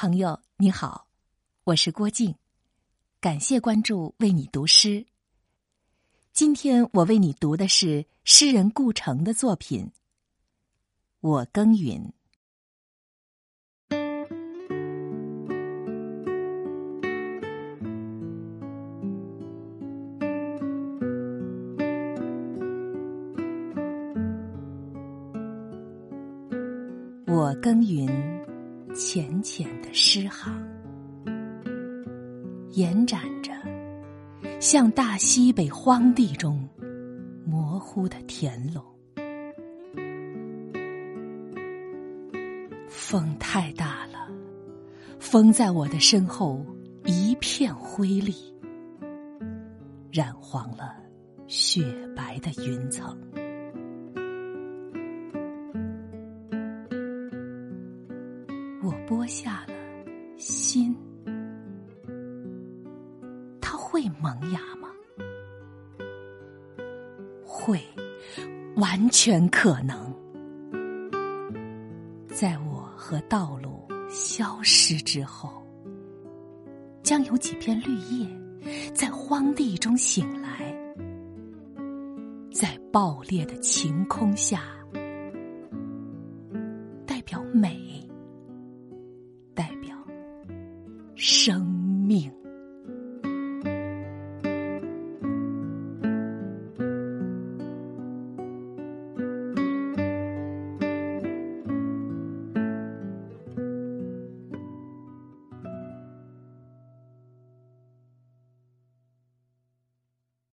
朋友你好，我是郭静，感谢关注，为你读诗。今天我为你读的是诗人顾城的作品《我耕耘》。我耕耘，浅浅的诗行，延展着，像大西北荒地中模糊的田垄。风太大了，风在我的身后一片灰砾，染黄了雪白的云层。我播下了心。它会萌芽吗？会完全可能。在我和道路消失之后将有几片绿叶在荒地中醒来在爆裂的晴空下代表美生命。